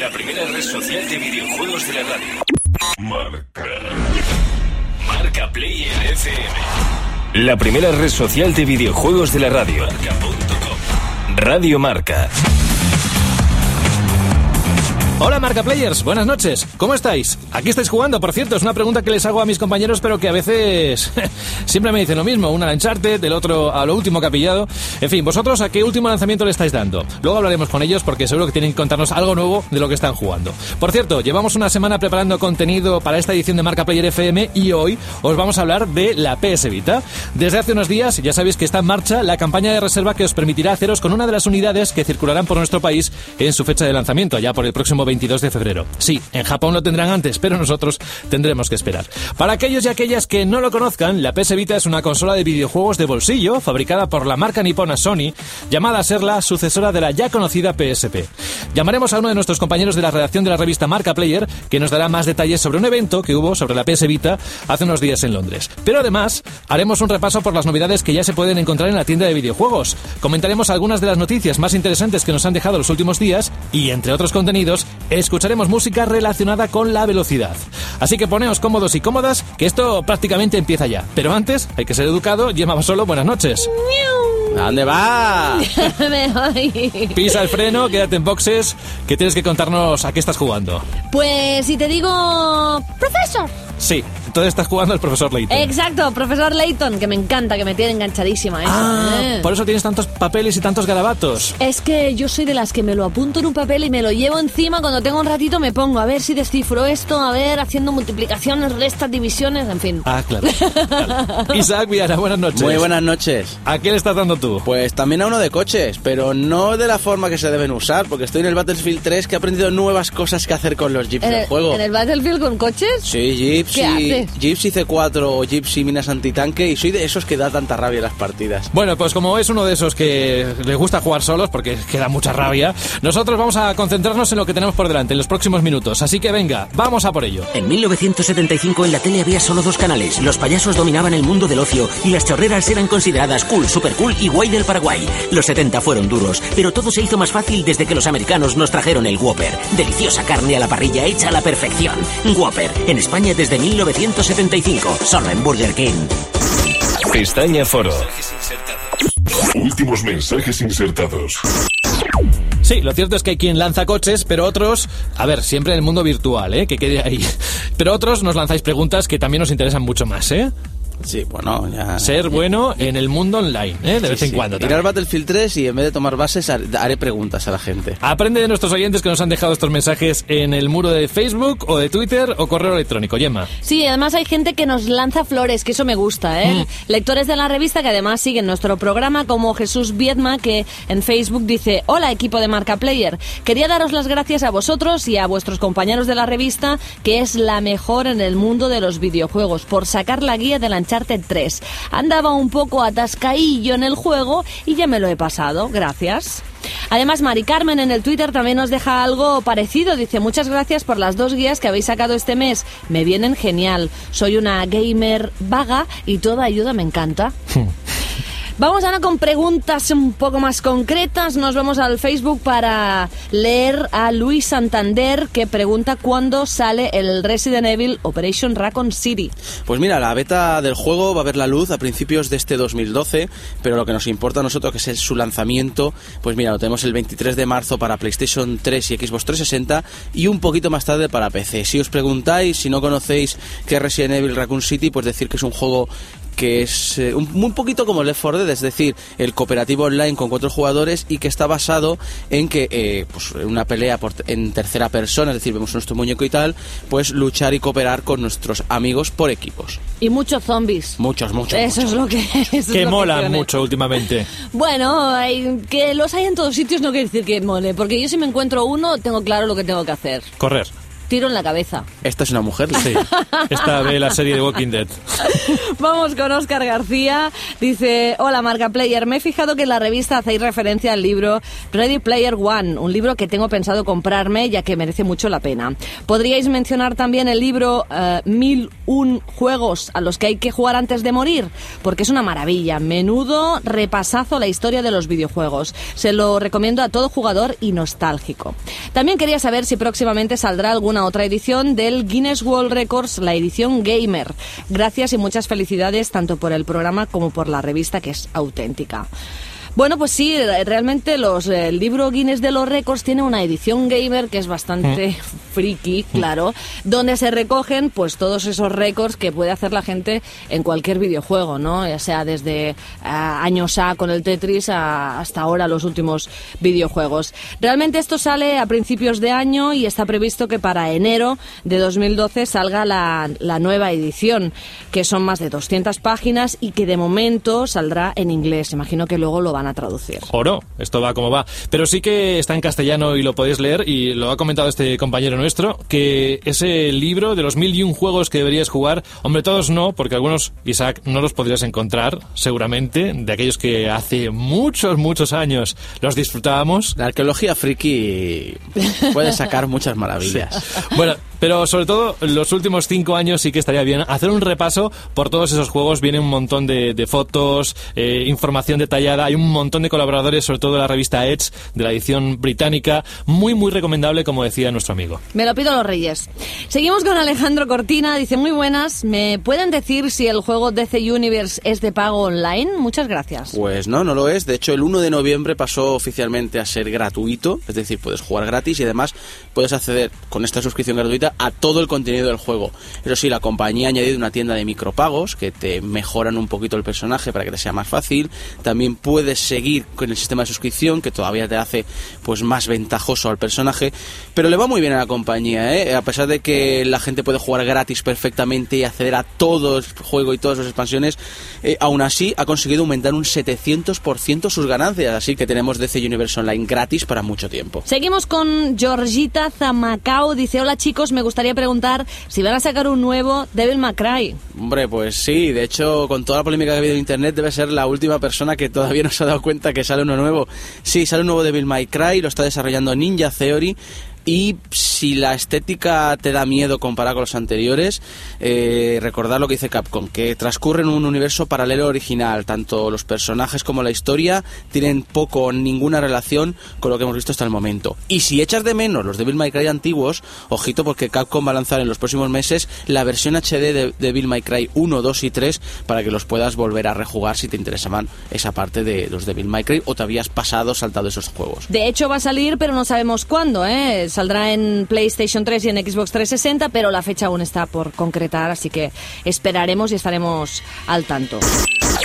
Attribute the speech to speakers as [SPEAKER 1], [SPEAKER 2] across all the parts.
[SPEAKER 1] La primera red social de videojuegos de la radio. Marca. Marca Player FM. La primera red social de videojuegos de la radio. Marca.com. Radio Marca.
[SPEAKER 2] Hola Marca Players, buenas noches. ¿Cómo estáis? Aquí estáis jugando, por cierto, es una pregunta que les hago a mis compañeros, pero que a veces siempre me dicen lo mismo. Una al Uncharted, del otro a lo último que ha pillado. En fin, vosotros a qué último lanzamiento le estáis dando. Luego hablaremos con ellos porque seguro que tienen que contarnos algo nuevo de lo que están jugando. Por cierto, llevamos una semana preparando contenido para esta edición de Marca Player FM y hoy os vamos a hablar de la PS Vita. Desde hace unos días ya sabéis que está en marcha la campaña de reserva que os permitirá haceros con una de las unidades que circularán por nuestro país en su fecha de lanzamiento, allá por el próximo 22 de febrero. Sí, en Japón lo tendrán antes, pero nosotros tendremos que esperar. Para aquellos y aquellas que no lo conozcan, la PS Vita es una consola de videojuegos de bolsillo fabricada por la marca nipona Sony, llamada a ser la sucesora de la ya conocida PSP. Llamaremos a uno de nuestros compañeros de la redacción de la revista Marca Player, que nos dará más detalles sobre un evento que hubo sobre la PS Vita hace unos días en Londres. Pero además, haremos un repaso por las novedades que ya se pueden encontrar en la tienda de videojuegos. Comentaremos algunas de las noticias más interesantes que nos han dejado los últimos días y, entre otros contenidos, escucharemos música relacionada con la velocidad. Así que poneos cómodos y cómodas, que esto prácticamente empieza ya. Pero antes, hay que ser educado. Gemma solo, buenas noches.
[SPEAKER 3] ¿A dónde va?
[SPEAKER 4] Me voy.
[SPEAKER 2] Pisa el freno, quédate en boxes, que tienes que contarnos a qué estás jugando.
[SPEAKER 4] Pues si te digo... Profesor.
[SPEAKER 2] Sí, entonces estás jugando al profesor Layton.
[SPEAKER 4] Exacto, profesor Layton, que me encanta, que me tiene enganchadísima eso.
[SPEAKER 2] Ah,
[SPEAKER 4] ¿eh?
[SPEAKER 2] por eso tienes tantos papeles y tantos garabatos.
[SPEAKER 4] Es que yo soy de las que me lo apunto en un papel y me lo llevo encima cuando tengo un ratito me pongo a ver si descifro esto, a ver haciendo multiplicaciones, restas, divisiones, en fin.
[SPEAKER 2] Ah, claro. claro. Isaac Viana, buenas noches.
[SPEAKER 3] Muy buenas noches.
[SPEAKER 2] ¿A qué le estás dando tú?
[SPEAKER 3] Pues también a uno de coches, pero no de la forma que se deben usar, porque estoy en el Battlefield 3 que he aprendido nuevas cosas que hacer con los jeeps
[SPEAKER 4] ¿En
[SPEAKER 3] del
[SPEAKER 4] el,
[SPEAKER 3] juego.
[SPEAKER 4] ¿En el Battlefield con coches?
[SPEAKER 3] Sí, Jeeps
[SPEAKER 4] ¿Qué
[SPEAKER 3] y,
[SPEAKER 4] haces?
[SPEAKER 3] Jeeps y C4 o Jeeps y minas antitanque y soy de esos que da tanta rabia las partidas.
[SPEAKER 2] Bueno, pues como es uno de esos que les gusta jugar solos porque queda mucha rabia, nosotros vamos a concentrarnos en lo que tenemos por delante en los próximos minutos. Así que venga, vamos a por ello.
[SPEAKER 5] En 1975 en la tele había solo dos canales. Los payasos dominaban el mundo del ocio y las chorreras eran consideradas cool, super cool y guay del Paraguay. Los 70 fueron duros, pero todo se hizo más fácil desde que los americanos nos trajeron el Whopper. Deliciosa carne a la parrilla hecha a la perfección. Whopper, en España desde 1975, solo en Burger King.
[SPEAKER 1] Pestaña Foro.
[SPEAKER 6] Últimos mensajes insertados.
[SPEAKER 2] Sí, lo cierto es que hay quien lanza coches, pero otros, a ver, siempre en el mundo virtual, ¿eh? Que quede ahí. Pero otros nos lanzáis preguntas que también nos interesan mucho más, ¿eh?
[SPEAKER 3] Sí, bueno, ya...
[SPEAKER 2] Ser bueno en el mundo online, ¿eh? De vez en
[SPEAKER 3] Sí,
[SPEAKER 2] cuando.
[SPEAKER 3] Ir al
[SPEAKER 2] también.
[SPEAKER 3] Battlefield 3 y en vez de tomar bases har- haré preguntas a la gente.
[SPEAKER 2] Aprende de nuestros oyentes que nos han dejado estos mensajes en el muro de Facebook o de Twitter o correo electrónico. Yema.
[SPEAKER 4] Sí, además hay gente que nos lanza flores, que eso me gusta, ¿eh? Lectores de la revista que además siguen nuestro programa, como Jesús Viedma, que en Facebook dice, hola equipo de Marca Player, quería daros las gracias a vosotros y a vuestros compañeros de la revista, que es la mejor en el mundo de los videojuegos, por sacar la guía del Uncharted 3. Andaba un poco atascaillo en el juego y ya me lo he pasado, gracias. Además, Mari Carmen en el Twitter también nos deja algo parecido. Dice, muchas gracias por las dos guías que habéis sacado este mes. Me vienen genial. Soy una gamer vaga y toda ayuda me encanta. Vamos ahora con preguntas un poco más concretas. Nos vamos al Facebook para leer a Luis Santander que pregunta cuándo sale el Resident Evil Operation Raccoon City.
[SPEAKER 3] Pues mira, la beta del juego va a ver la luz a principios de este 2012, pero lo que nos importa a nosotros, que es su lanzamiento, pues mira, lo tenemos el 23 de marzo para PlayStation 3 y Xbox 360 y un poquito más tarde para PC. Si os preguntáis, si no conocéis qué es Resident Evil Raccoon City, pues decir que es un juego que es eh, un, muy poquito como Left 4 Dead, es decir, el cooperativo online con cuatro jugadores y que está basado en que eh, pues una pelea por, en tercera persona, es decir, vemos nuestro muñeco y tal, pues luchar y cooperar con nuestros amigos por equipos.
[SPEAKER 4] Y muchos zombies.
[SPEAKER 3] Muchos, muchos.
[SPEAKER 4] Eso
[SPEAKER 3] muchos.
[SPEAKER 4] es lo que es
[SPEAKER 2] Que
[SPEAKER 4] lo
[SPEAKER 2] molan mucho últimamente.
[SPEAKER 4] Bueno, hay- que los hay en todos sitios no quiere decir que mole, porque yo si me encuentro uno tengo claro lo que tengo que hacer.
[SPEAKER 2] Correr.
[SPEAKER 4] Tiro en la cabeza.
[SPEAKER 3] Esta es una mujer.
[SPEAKER 2] Sí. Esta ve la serie de Walking Dead.
[SPEAKER 4] Vamos con Oscar García. Dice, hola Marca Player, me he fijado que en la revista hacéis referencia al libro Ready Player One, un libro que tengo pensado comprarme ya que merece mucho la pena. ¿Podríais mencionar también el libro eh, Mil un juegos a los que hay que jugar antes de morir? Porque es una maravilla. Menudo repasazo la historia de los videojuegos. Se lo recomiendo a todo jugador y nostálgico. También quería saber si próximamente saldrá alguna otra edición del Guinness World Records, la edición Gamer. Gracias y muchas felicidades tanto por el programa como por la revista que es auténtica. Bueno, pues sí, realmente los, el libro Guinness de los récords tiene una edición gamer que es bastante friki, claro, donde se recogen pues todos esos récords que puede hacer la gente en cualquier videojuego, ¿no? Ya sea desde ah, años A con el Tetris a- hasta ahora los últimos videojuegos. Realmente esto sale a principios de año y está previsto que para enero de 2012 salga la, la nueva edición, que son más de 200 páginas y que de momento saldrá en inglés. Imagino que luego lo van a traducir.
[SPEAKER 2] Oro, esto va como va. Pero sí que está en castellano y lo podéis leer, y lo ha comentado este compañero nuestro, que ese libro de los mil y un juegos que deberías jugar, hombre, todos no, porque algunos, Isaac, no los podrías encontrar, seguramente, de aquellos que hace muchos, muchos años los disfrutábamos.
[SPEAKER 3] La arqueología friki puede sacar muchas maravillas.
[SPEAKER 2] Bueno, pero sobre todo los últimos cinco años sí que estaría bien hacer un repaso por todos esos juegos. Viene un montón de, de fotos, eh, información detallada. Hay un montón de colaboradores, sobre todo de la revista Edge, de la edición británica. Muy, muy recomendable, como decía nuestro amigo.
[SPEAKER 4] Me lo pido a los reyes. Seguimos con Alejandro Cortina. Dice, muy buenas. ¿Me pueden decir si el juego DC Universe es de pago online? Muchas gracias.
[SPEAKER 3] Pues no, no lo es. De hecho, el 1 de noviembre pasó oficialmente a ser gratuito, es decir, puedes jugar gratis y además puedes acceder con esta suscripción gratuita a todo el contenido del juego. Eso sí, la compañía ha añadido una tienda de micropagos que te mejoran un poquito el personaje para que te sea más fácil. También puedes seguir con el sistema de suscripción que todavía te hace pues más ventajoso al personaje, pero le va muy bien a la compañía, ¿eh? a pesar de que la gente puede jugar gratis perfectamente y acceder a todo el juego y todas sus expansiones, eh, aún así ha conseguido aumentar un 700% sus ganancias, así que tenemos DC Universe Online gratis para mucho tiempo.
[SPEAKER 4] Seguimos con Georgita Zamacao. Dice, hola chicos, me gustaría preguntar si van a sacar un nuevo Devil May Cry.
[SPEAKER 3] Hombre, pues sí, de hecho, con toda la polémica que ha habido en internet, debe ser la última persona que todavía no se ha dado cuenta que sale uno nuevo. Sí, sale un nuevo Devil May Cry, lo está desarrollando Ninja Theory. Y si la estética te da miedo comparado con los anteriores, eh, recordar lo que dice Capcom, que transcurre en un universo paralelo original. Tanto los personajes como la historia tienen poco o ninguna relación con lo que hemos visto hasta el momento. Y si echas de menos los Devil May Cry antiguos, ojito porque Capcom va a lanzar en los próximos meses la versión HD de Devil May Cry 1, 2 y 3 para que los puedas volver a rejugar si te interesaban esa parte de los Devil May Cry o te habías pasado saltado esos juegos.
[SPEAKER 4] De hecho va a salir, pero no sabemos cuándo, ¿eh? Saldrá en PlayStation 3 y en Xbox 360, pero la fecha aún está por concretar, así que esperaremos y estaremos al tanto.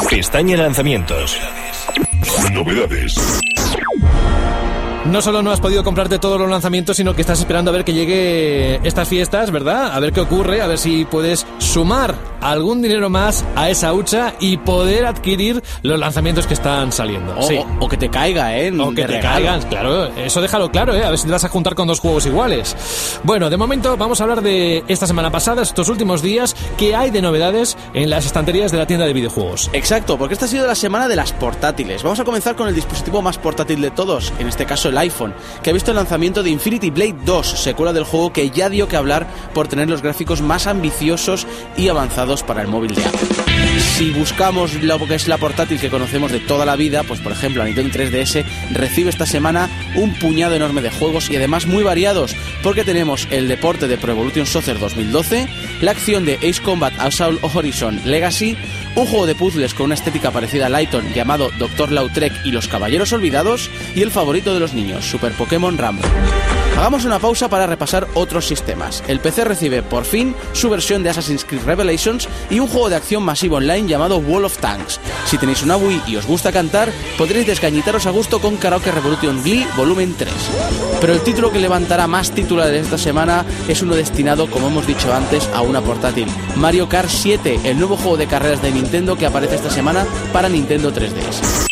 [SPEAKER 1] Pestaña lanzamientos.
[SPEAKER 6] Novedades.
[SPEAKER 2] No solo no has podido comprarte todos los lanzamientos, sino que estás esperando a ver que llegue estas fiestas, ¿verdad? A ver qué ocurre, a ver si puedes sumar algún dinero más a esa hucha y poder adquirir los lanzamientos que están saliendo.
[SPEAKER 3] O,
[SPEAKER 2] sí.
[SPEAKER 3] o- o que te caiga, ¿eh?
[SPEAKER 2] O que te
[SPEAKER 3] regalo.
[SPEAKER 2] caigan, claro, eso déjalo claro, ¿eh? a ver si te vas a juntar con dos juegos iguales. Bueno, de momento vamos a hablar de esta semana pasada, estos últimos días, qué hay de novedades en las estanterías de la tienda de videojuegos.
[SPEAKER 3] Exacto, porque esta ha sido la semana de las portátiles. Vamos a comenzar con el dispositivo más portátil de todos, en este caso el iPhone, que ha visto el lanzamiento de Infinity Blade 2, secuela del juego que ya dio que hablar por tener los gráficos más ambiciosos y avanzados para el móvil de Apple. Si buscamos lo que es la portátil que conocemos de toda la vida, pues por ejemplo la Nintendo 3DS recibe esta semana un puñado enorme de juegos y además muy variados, porque tenemos el deporte de Pro Evolution Soccer 2012, la acción de Ace Combat Assault Horizon Legacy, un juego de puzzles con una estética parecida a Lighton llamado Dr. Lautrec y los Caballeros Olvidados, y el favorito de los niños, Super Pokémon Rambo. Hagamos una pausa para repasar otros sistemas. El PC recibe por fin su versión de Assassin's Creed Revelations y un juego de acción masivo online llamado Wall of Tanks. Si tenéis una Wii y os gusta cantar, podréis desgañitaros a gusto con Karaoke Revolution Glee Volumen 3. Pero el título que levantará más titulares esta semana es uno destinado, como hemos dicho antes, a una portátil. Mario Kart 7, el nuevo juego de carreras de Nintendo que aparece esta semana para Nintendo 3DS.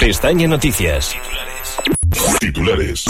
[SPEAKER 1] Pestaña Noticias.
[SPEAKER 6] Titulares.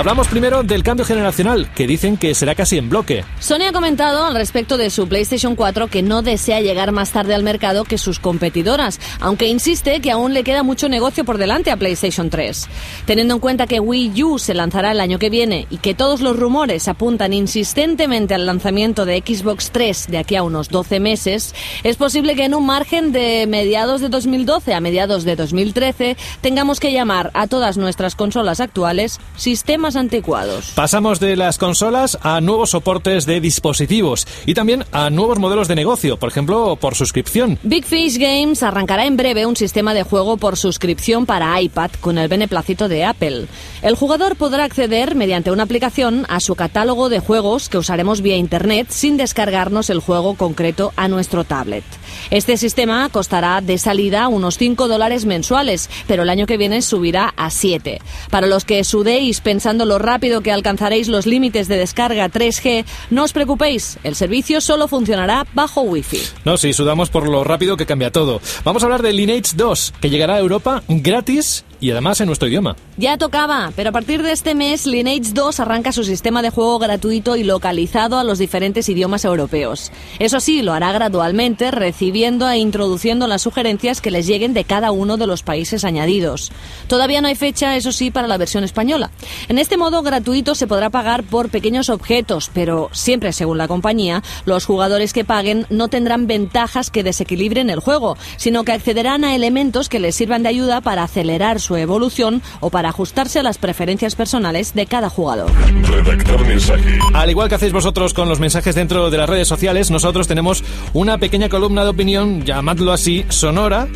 [SPEAKER 2] Hablamos primero del cambio generacional, que dicen que será casi en bloque.
[SPEAKER 4] Sony ha comentado al respecto de su PlayStation 4 que no desea llegar más tarde al mercado que sus competidoras, aunque insiste que aún le queda mucho negocio por delante a PlayStation 3. Teniendo en cuenta que Wii U se lanzará el año que viene y que todos los rumores apuntan insistentemente al lanzamiento de Xbox 3 de aquí a unos 12 meses, es posible que en un margen de mediados de 2012 a mediados de 2013 tengamos que llamar a todas nuestras consolas actuales sistemas anticuados.
[SPEAKER 2] Pasamos de las consolas a nuevos soportes de dispositivos y también a nuevos modelos de negocio, por ejemplo, por suscripción.
[SPEAKER 4] Big Fish Games arrancará en breve un sistema de juego por suscripción para iPad con el beneplácito de Apple. El jugador podrá acceder mediante una aplicación a su catálogo de juegos que usaremos vía Internet sin descargarnos el juego concreto a nuestro tablet. Este sistema costará de salida unos 5 dólares mensuales, pero el año que viene subirá a 7. Para los que sudéis pensando lo rápido que alcanzaréis los límites de descarga 3G, no os preocupéis, el servicio solo funcionará bajo Wi-Fi.
[SPEAKER 2] No, sí, sudamos por lo rápido que cambia todo. Vamos a hablar de Lineage 2, que llegará a Europa gratis y además en nuestro idioma.
[SPEAKER 4] Ya tocaba, pero a partir de este mes Lineage 2 arranca su sistema de juego gratuito y localizado a los diferentes idiomas europeos. Eso sí, lo hará gradualmente, recibiendo e introduciendo las sugerencias que les lleguen de cada uno de los países añadidos. Todavía no hay fecha, eso sí, para la versión española. En este modo gratuito se podrá pagar por pequeños objetos, pero siempre según la compañía, los jugadores que paguen no tendrán ventajas que desequilibren el juego, sino que accederán a elementos que les sirvan de ayuda para acelerar su evolución o para ajustarse a las preferencias personales de cada jugador.
[SPEAKER 6] Redactar mensaje.
[SPEAKER 2] Al igual que hacéis vosotros con los mensajes dentro de las redes sociales, nosotros tenemos una pequeña columna de opinión, llamadlo así, sonora,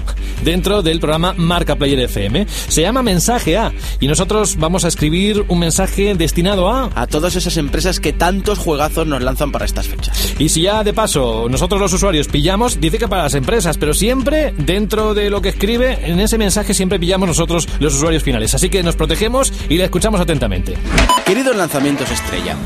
[SPEAKER 2] dentro del programa Marca Player FM. Se llama Mensaje A y nosotros vamos a escribir un mensaje destinado a...
[SPEAKER 3] A todas esas empresas que tantos juegazos nos lanzan para estas fechas.
[SPEAKER 2] Y si ya de paso nosotros los usuarios pillamos, dice que para las empresas, pero siempre dentro de lo que escribe, en ese mensaje siempre pillamos nosotros los usuarios finales. Así que nos protegemos y le escuchamos atentamente.
[SPEAKER 3] Queridos lanzamientos estrella,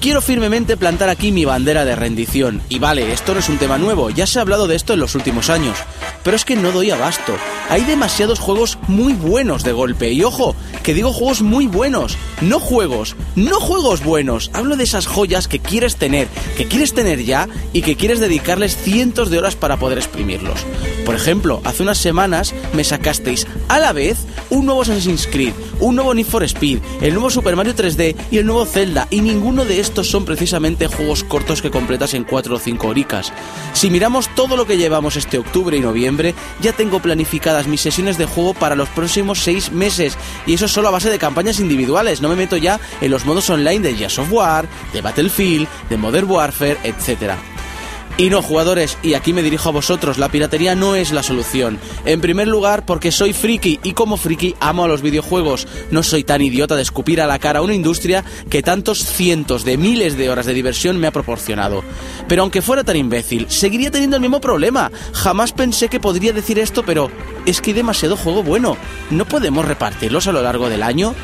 [SPEAKER 3] quiero firmemente plantar aquí mi bandera de rendición. Y vale, esto no es un tema nuevo, ya se ha hablado de esto en los últimos años. Pero es que no doy abasto. Hay demasiados juegos muy buenos de golpe. Y ojo, que digo juegos muy buenos, no juegos, no juegos buenos. Hablo de esas joyas que quieres tener, que quieres tener ya y que quieres dedicarles cientos de horas para poder exprimirlos. Por ejemplo, hace unas semanas me sacasteis a la vez un nuevo Assassin's Creed, un nuevo Need for Speed, el nuevo Super Mario 3D y el nuevo Zelda, y ninguno de estos son precisamente juegos cortos que completas en 4 o 5 horicas. Si miramos todo lo que llevamos este octubre y noviembre, ya tengo planificadas mis sesiones de juego para los próximos 6 meses, y eso solo a base de campañas individuales, no me meto ya en los modos online de Gears of War, de Battlefield, de Modern Warfare, etc. Y no, jugadores, y aquí me dirijo a vosotros, la piratería no es la solución. En primer lugar, porque soy friki y como friki amo a los videojuegos. No soy tan idiota de escupir a la cara a una industria que tantos cientos de miles de horas de diversión me ha proporcionado. Pero aunque fuera tan imbécil, seguiría teniendo el mismo problema. Jamás pensé que podría decir esto, pero es que hay demasiado juego bueno. ¿No podemos repartirlos a lo largo del año?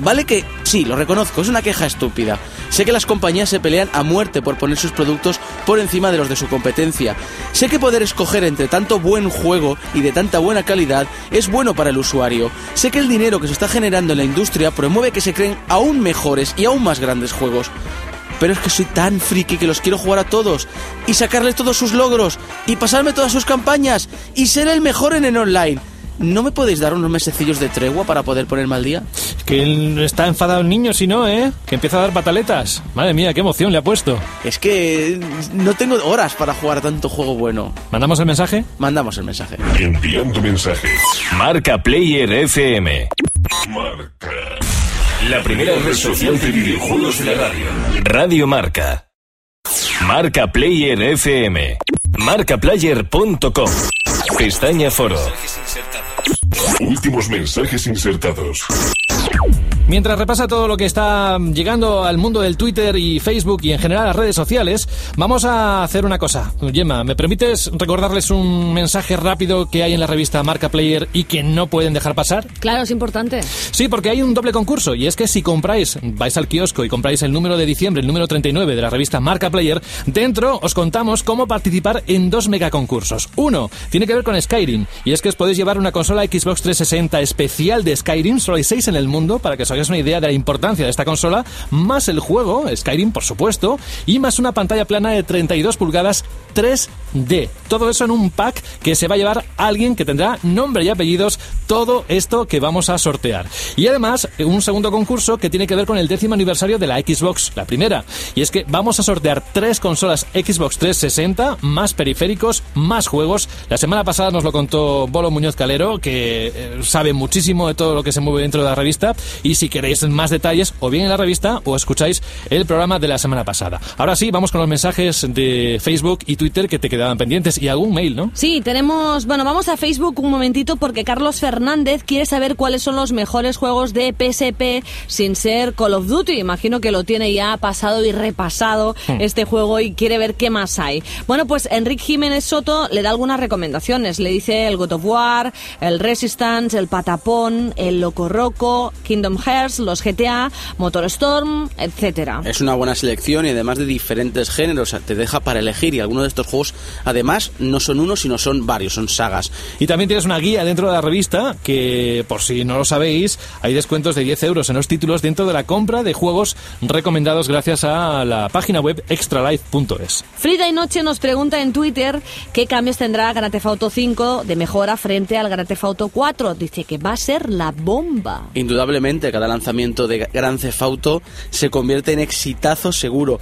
[SPEAKER 3] Vale que, sí, lo reconozco, es una queja estúpida. Sé que las compañías se pelean a muerte por poner sus productos por encima de los de su competencia. Sé que poder escoger entre tanto buen juego y de tanta buena calidad es bueno para el usuario. Sé que el dinero que se está generando en la industria promueve que se creen aún mejores y aún más grandes juegos. Pero es que soy tan friki que los quiero jugar a todos y sacarles todos sus logros y pasarme todas sus campañas y ser el mejor en el online. ¿No me podéis dar unos mesecillos de tregua para poder ponerme al día?
[SPEAKER 2] Que él está enfadado el niño, si no, ¿eh? Que empieza a dar pataletas. Madre mía, qué emoción le ha puesto.
[SPEAKER 3] Es que no tengo horas para jugar a tanto juego bueno.
[SPEAKER 2] ¿Mandamos el mensaje?
[SPEAKER 3] Mandamos el mensaje.
[SPEAKER 6] Enviando mensaje.
[SPEAKER 1] Marca Player FM.
[SPEAKER 6] Marca.
[SPEAKER 1] La primera red social de videojuegos de la radio. Radio Marca. Marca Player FM. Marcaplayer.com. Pestaña Foro.
[SPEAKER 6] Últimos mensajes insertados.
[SPEAKER 2] Mientras repasa todo lo que está llegando al mundo del Twitter y Facebook y en general a las redes sociales, vamos a hacer una cosa. Gemma, ¿me permites recordarles un mensaje rápido que hay en la revista Marca Player y que no pueden dejar pasar?
[SPEAKER 4] Claro, es importante.
[SPEAKER 2] Sí, porque hay un doble concurso y es que si compráis, vais al kiosco y compráis el número de diciembre, el número 39 de la revista Marca Player, dentro os contamos cómo participar en dos megaconcursos. Uno tiene que ver con Skyrim y es que os podéis llevar una consola Xbox 360 especial de Skyrim, solo hay seis en el mundo para que os hagáis una idea de la importancia de esta consola, más el juego, Skyrim por supuesto, y más una pantalla plana de 32 pulgadas 3D. Todo eso en un pack que se va a llevar alguien que tendrá nombre y apellidos, todo esto que vamos a sortear. Y además, un segundo concurso que tiene que ver con el décimo aniversario de la Xbox, la primera. Y es que vamos a sortear tres consolas Xbox 360, más periféricos, más juegos. La semana pasada nos lo contó Bolo Muñoz Calero, que eh, sabe muchísimo de todo lo que se mueve dentro de la revista. Y si queréis más detalles, o bien en la revista, o escucháis el programa de la semana pasada. Ahora sí, vamos con los mensajes de Facebook y Twitter que te quedaban pendientes y algún mail, ¿no?
[SPEAKER 4] Sí, tenemos, bueno, vamos a Facebook un momentito porque Carlos Fernández quiere saber cuáles son los mejores juegos de PSP sin ser Call of Duty. Imagino que lo tiene ya pasado y repasado este juego y quiere ver qué más hay. Bueno, pues Enrique Jiménez Soto le da algunas recomendaciones. Le dice el God of War, el Resistance, el Patapón, el Loco Roco, Kingdom Hearts, los GTA, Motorstorm, etcétera.
[SPEAKER 3] Es una buena selección y además de diferentes géneros, te deja para elegir y algunos de estos juegos además no son uno sino son varios, son sagas.
[SPEAKER 2] Y también tienes una guía dentro de la revista que, por si no lo sabéis, hay descuentos de 10 euros en los títulos dentro de la compra de juegos recomendados gracias a la página web extralife.es.
[SPEAKER 4] Frida y Noche nos pregunta en Twitter qué cambios tendrá Grand Theft Auto 5 de mejora frente al Grand Theft Auto 4. Dice que va a ser la bomba.
[SPEAKER 3] Indudablemente, cada lanzamiento de Grand Theft Auto se convierte en exitazo seguro.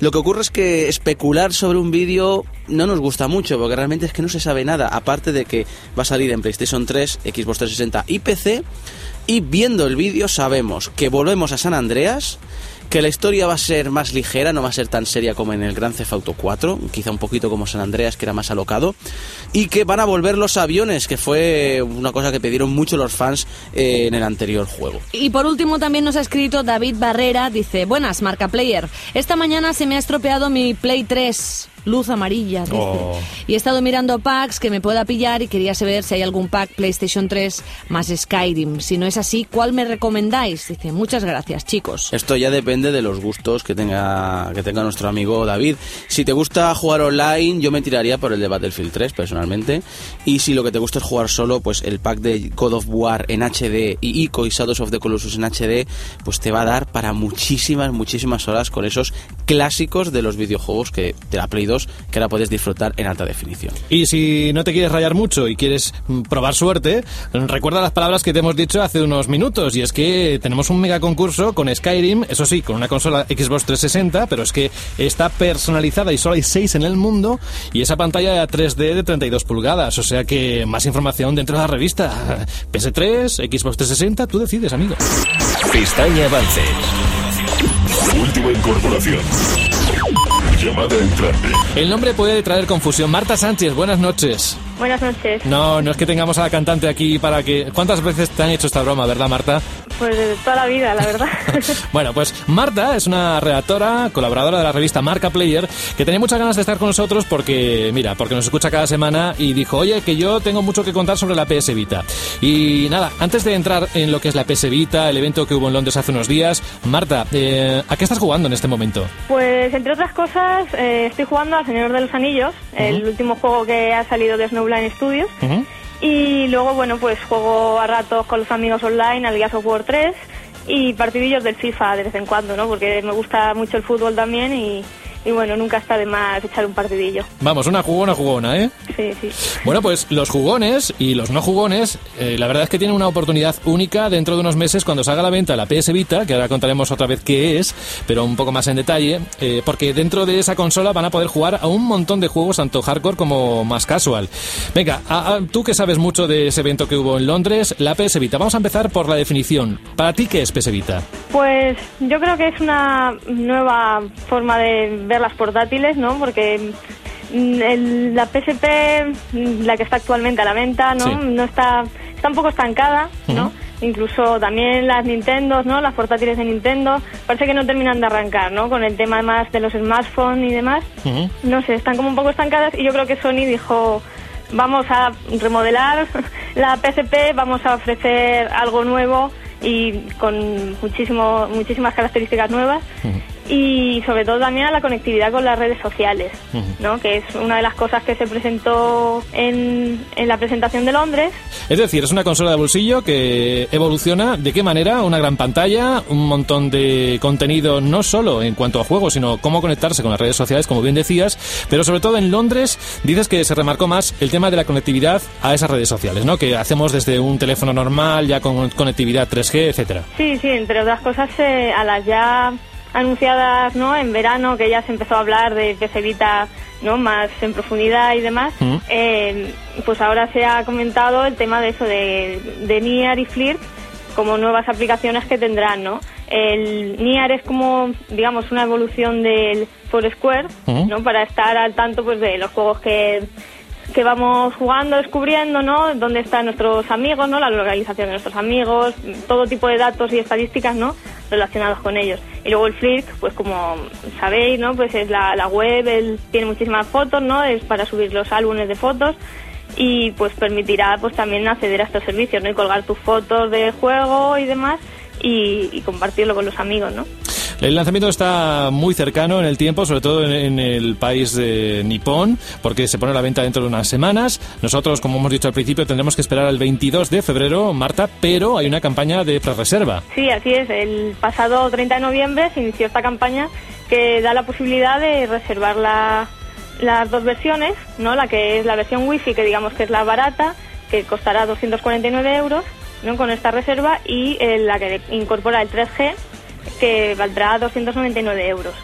[SPEAKER 3] Lo que ocurre es que especular sobre un vídeo no nos gusta mucho, porque realmente es que no se sabe nada, aparte de que va a salir en PlayStation 3, Xbox 360 y PC, y viendo el vídeo sabemos que volvemos a San Andreas, que la historia va a ser más ligera, no va a ser tan seria como en el Gran Theft Auto 4, quizá un poquito como San Andreas, que era más alocado, y que van a volver los aviones, que fue una cosa que pidieron mucho los fans eh, en el anterior juego.
[SPEAKER 4] Y por último también nos ha escrito David Barrera, dice, buenas, marca player, esta mañana se me ha estropeado mi Play 3 luz amarilla. Dice.
[SPEAKER 2] Oh.
[SPEAKER 4] Y he estado mirando packs que me pueda pillar y quería saber si hay algún pack PlayStation 3 más Skyrim. Si no es así, ¿cuál me recomendáis? Dice, muchas gracias, chicos.
[SPEAKER 3] Esto ya depende de los gustos que tenga, que tenga nuestro amigo David. Si te gusta jugar online, yo me tiraría por el de Battlefield 3, personalmente. Y si lo que te gusta es jugar solo, pues el pack de God of War en HD y ICO y Shadows of the Colossus en HD, pues te va a dar para muchísimas, muchísimas horas con esos clásicos de los videojuegos que de la Play 2 que ahora puedes disfrutar en alta definición.
[SPEAKER 2] Y si no te quieres rayar mucho y quieres mm, probar suerte, recuerda las palabras que te hemos dicho hace unos minutos. Y es que tenemos un mega concurso con Skyrim, eso sí, con una consola Xbox 360, pero es que está personalizada y solo hay 6 en el mundo. Y esa pantalla 3D de 32 pulgadas. O sea que más información dentro de la revista. PS3, Xbox 360, tú decides, amigo.
[SPEAKER 1] Pestaña Avance.
[SPEAKER 6] Última incorporación. Llamada entrante.
[SPEAKER 2] El nombre puede traer confusión. Marta Sánchez, buenas noches.
[SPEAKER 7] Buenas noches.
[SPEAKER 2] No, no es que tengamos a la cantante aquí para que... ¿Cuántas veces te han hecho esta broma, verdad, Marta?
[SPEAKER 7] Pues de toda la vida, la verdad.
[SPEAKER 2] bueno, pues Marta es una redactora, colaboradora de la revista Marca Player, que tenía muchas ganas de estar con nosotros porque, mira, porque nos escucha cada semana y dijo, oye, que yo tengo mucho que contar sobre la PS Vita. Y nada, antes de entrar en lo que es la PS Vita, el evento que hubo en Londres hace unos días, Marta, eh, ¿a qué estás jugando en este momento?
[SPEAKER 7] Pues entre otras cosas, eh, estoy jugando a Señor de los Anillos, el último juego que ha salido de Snowblind Studios. Y luego, bueno, pues juego a ratos con los amigos online al Gears of War 3 y partidillos del FIFA de vez en cuando, ¿no? Porque me gusta mucho el fútbol también y, y bueno, nunca está de más echar un partidillo.
[SPEAKER 2] Vamos, una jugona, jugona, ¿eh?
[SPEAKER 7] Sí, sí.
[SPEAKER 2] Bueno, pues los jugones y los no jugones, eh, la verdad es que tienen una oportunidad única dentro de unos meses cuando salga a la venta la PS Vita, que ahora contaremos otra vez qué es, pero un poco más en detalle, eh, porque dentro de esa consola van a poder jugar a un montón de juegos, tanto hardcore como más casual. Venga, a- a- tú que sabes mucho de ese evento que hubo en Londres, la PS Vita. Vamos a empezar por la definición. ¿Para ti qué es PS Vita?
[SPEAKER 7] Pues yo creo que es una nueva forma de ver las portátiles, ¿no? Porque mm, el- la PSP, mm, la que está actualmente a la venta, ¿no?
[SPEAKER 2] Sí.
[SPEAKER 7] No está, está un poco estancada, ¿no? incluso también las Nintendo, ¿no? Las portátiles de Nintendo, parece que no terminan de arrancar, ¿no? Con el tema más de los smartphones y demás. No sé, están como un poco estancadas y yo creo que Sony dijo, vamos a remodelar la PSP, vamos a ofrecer algo nuevo y con muchísimo, muchísimas características nuevas y sobre todo también a la conectividad con las redes sociales, ¿no? que es una de las cosas que se presentó en, en la presentación de Londres.
[SPEAKER 2] Es decir, es una consola de bolsillo que evoluciona de qué manera, una gran pantalla, un montón de contenido no solo en cuanto a juegos, sino cómo conectarse con las redes sociales, como bien decías, pero sobre todo en Londres dices que se remarcó más el tema de la conectividad a esas redes sociales, ¿no? Que hacemos desde un teléfono normal, ya con conectividad 3G, etcétera.
[SPEAKER 7] Sí, sí, entre otras cosas eh, a las ya anunciadas ¿no? en verano, que ya se empezó a hablar de PS Vita ¿no? más en profundidad y demás, eh, pues ahora se ha comentado el tema de eso, de, de Nier y Flirt como nuevas aplicaciones que tendrán, ¿no? El Nier es como, digamos, una evolución del Foursquare, ¿no? Para estar al tanto, pues, de los juegos que, que vamos jugando, descubriendo, ¿no? Dónde están nuestros amigos, ¿no? La localización de nuestros amigos, todo tipo de datos y estadísticas, ¿no? Relacionados con ellos. Y luego el Flick, pues como sabéis, ¿no? Pues es la, la web, él tiene muchísimas fotos, ¿no? Es para subir los álbumes de fotos y pues permitirá pues también acceder a estos servicios, ¿no? Y colgar tus fotos del juego y demás y, y compartirlo con los amigos, ¿no?
[SPEAKER 2] El lanzamiento está muy cercano en el tiempo, sobre todo en, el país de Nippon, porque se pone a la venta dentro de unas semanas. Nosotros, como hemos dicho al principio, tendremos que esperar al 22 de febrero, Marta, pero hay una campaña de prerreserva.
[SPEAKER 7] Sí, así es. El pasado 30 de noviembre se inició esta campaña que da la posibilidad de reservar la- las dos versiones, ¿no? La que es la versión Wi-Fi, que digamos que es la barata, que costará 249 euros, ¿no? Con esta reserva, y eh, la que incorpora el 3G, que valdrá 299 euros.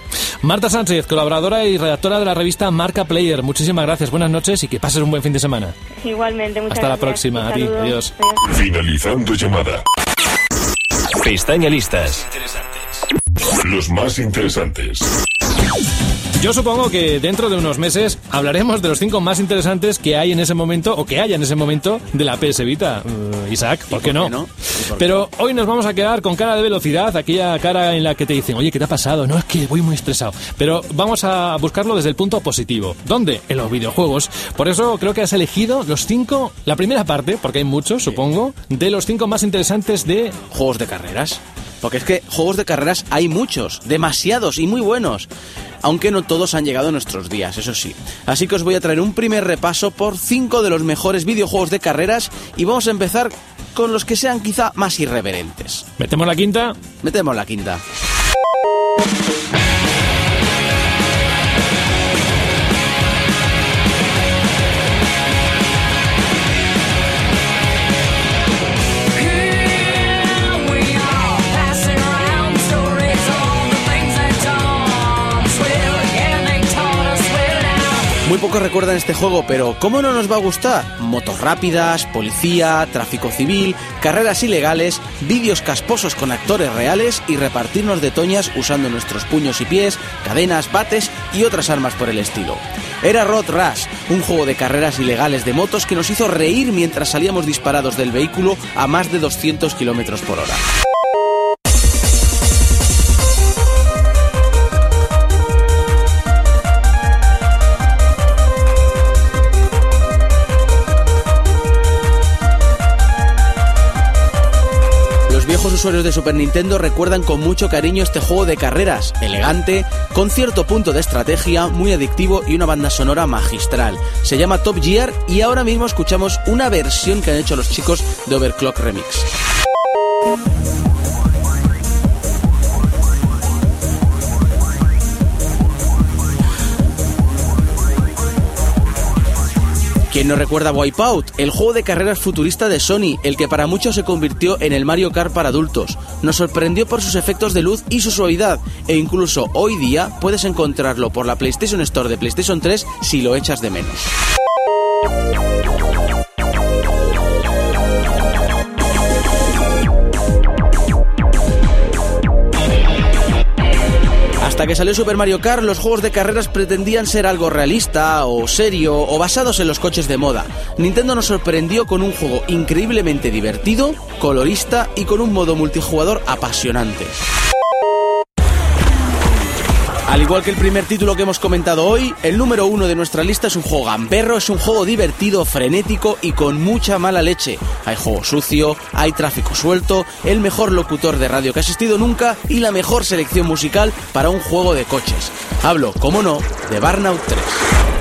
[SPEAKER 2] Marta Sánchez, colaboradora y redactora de la revista Marca Player. Muchísimas gracias, buenas noches y que pases un buen fin de semana.
[SPEAKER 7] Igualmente, muchas
[SPEAKER 2] Hasta la
[SPEAKER 7] gracias.
[SPEAKER 2] próxima,
[SPEAKER 7] Un
[SPEAKER 2] a ti.
[SPEAKER 7] saludo.
[SPEAKER 2] Adiós.
[SPEAKER 6] Finalizando llamada.
[SPEAKER 1] Pestaña listas.
[SPEAKER 6] Los más interesantes.
[SPEAKER 2] Yo supongo que dentro de unos meses hablaremos de los cinco más interesantes que hay en ese momento o que haya en ese momento de la PS Vita. Eh, Isaac, ¿por, qué no? Pero hoy nos vamos a quedar con cara de velocidad, aquella cara en la que te dicen, oye, ¿qué te ha pasado? No, es que voy muy estresado. Pero vamos a buscarlo desde el punto positivo. ¿Dónde? En los videojuegos. Por eso creo que has elegido los cinco, la primera parte, porque hay muchos, supongo, de los cinco más interesantes de
[SPEAKER 3] juegos de carreras. Porque es que juegos de carreras hay muchos, demasiados y muy buenos. Aunque no todos han llegado a nuestros días, eso sí. Así que os voy a traer un primer repaso por cinco de los mejores videojuegos de carreras y vamos a empezar con los que sean quizá más irreverentes.
[SPEAKER 2] ¿Metemos la quinta?
[SPEAKER 3] Metemos la quinta. Muy pocos recuerdan este juego, pero ¿cómo no nos va a gustar? Motos rápidas, policía, tráfico civil, carreras ilegales, vídeos casposos con actores reales y repartirnos de toñas usando nuestros puños y pies, cadenas, bates y otras armas por el estilo. Era Road Rush, un juego de carreras ilegales de motos que nos hizo reír mientras salíamos disparados del vehículo a más de 200 kilómetros por hora. Usuarios de Super Nintendo recuerdan con mucho cariño este juego de carreras, elegante, con cierto punto de estrategia, muy adictivo y una banda sonora magistral. Se llama Top Gear y ahora mismo escuchamos una versión que han hecho los chicos de Overclock Remix. ¿Quién no recuerda Wipeout? El juego de carreras futurista de Sony, el que para muchos se convirtió en el Mario Kart para adultos. Nos sorprendió por sus efectos de luz y su suavidad, e incluso hoy día puedes encontrarlo por la PlayStation Store de PlayStation 3 si lo echas de menos. Hasta
[SPEAKER 8] que salió Super Mario Kart, los juegos de carreras pretendían ser algo realista o serio o basados en los coches de moda. Nintendo nos sorprendió con un juego increíblemente divertido, colorista y con un modo multijugador apasionante. Al igual que el primer título que hemos comentado hoy, el número uno de nuestra lista es un juego gamberro, es un juego divertido, frenético y con mucha mala leche. Hay juego sucio, hay tráfico suelto, el mejor locutor de radio que ha asistido nunca y la mejor selección musical para un juego de coches. Hablo, como no, de Burnout 3.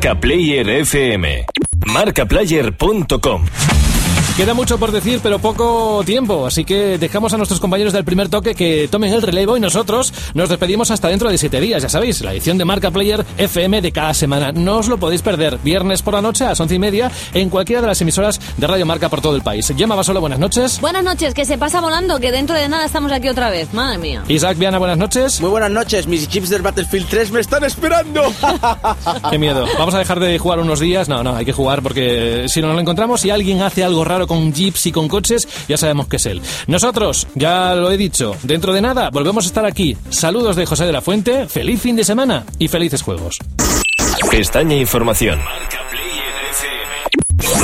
[SPEAKER 1] Marca Player FM. Marcaplayer.com.
[SPEAKER 2] Queda mucho por decir, pero poco tiempo, así que dejamos a nuestros compañeros del primer toque que tomen el relevo y nosotros nos despedimos hasta dentro de siete días, ya sabéis, la edición de Marca Player FM de cada semana. No os lo podéis perder, viernes por la noche a las once y media en cualquiera de las emisoras de Radio Marca por todo el país. Llama Basolo, buenas noches.
[SPEAKER 4] Buenas noches, que se pasa volando, que dentro de nada estamos aquí otra vez. Madre mía.
[SPEAKER 2] Isaac Viana, buenas noches.
[SPEAKER 8] Muy buenas noches, mis chips del Battlefield 3 me están esperando.
[SPEAKER 2] Qué miedo. Vamos a dejar de jugar unos días. No, no, hay que jugar porque si no nos lo encontramos, si alguien hace algo raro con jeeps y con coches, ya sabemos que es él. Nosotros, ya lo he dicho, dentro de nada volvemos a estar aquí. Saludos de José de la Fuente, feliz fin de semana y felices juegos.
[SPEAKER 1] Pestaña Información.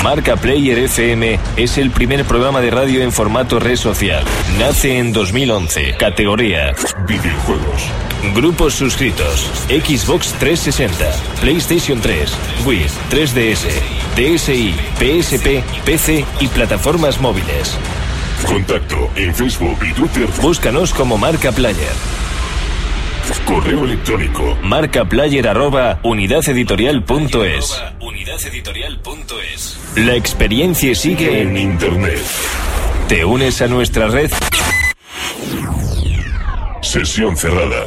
[SPEAKER 1] Marca Player FM es el primer programa de radio en formato red social. Nace en 2011. Categoría
[SPEAKER 6] Videojuegos.
[SPEAKER 1] Grupos suscritos. Xbox 360, PlayStation 3, Wii, 3DS, DSi, PSP, PC y plataformas móviles.
[SPEAKER 6] Contacto en Facebook y Twitter.
[SPEAKER 1] Búscanos como Marca Player.
[SPEAKER 6] Correo electrónico.
[SPEAKER 1] Marcaplayer arroba unidadeditorial.es. La experiencia sigue
[SPEAKER 6] En Internet.
[SPEAKER 1] ¿Te unes a nuestra red?
[SPEAKER 6] Sesión cerrada.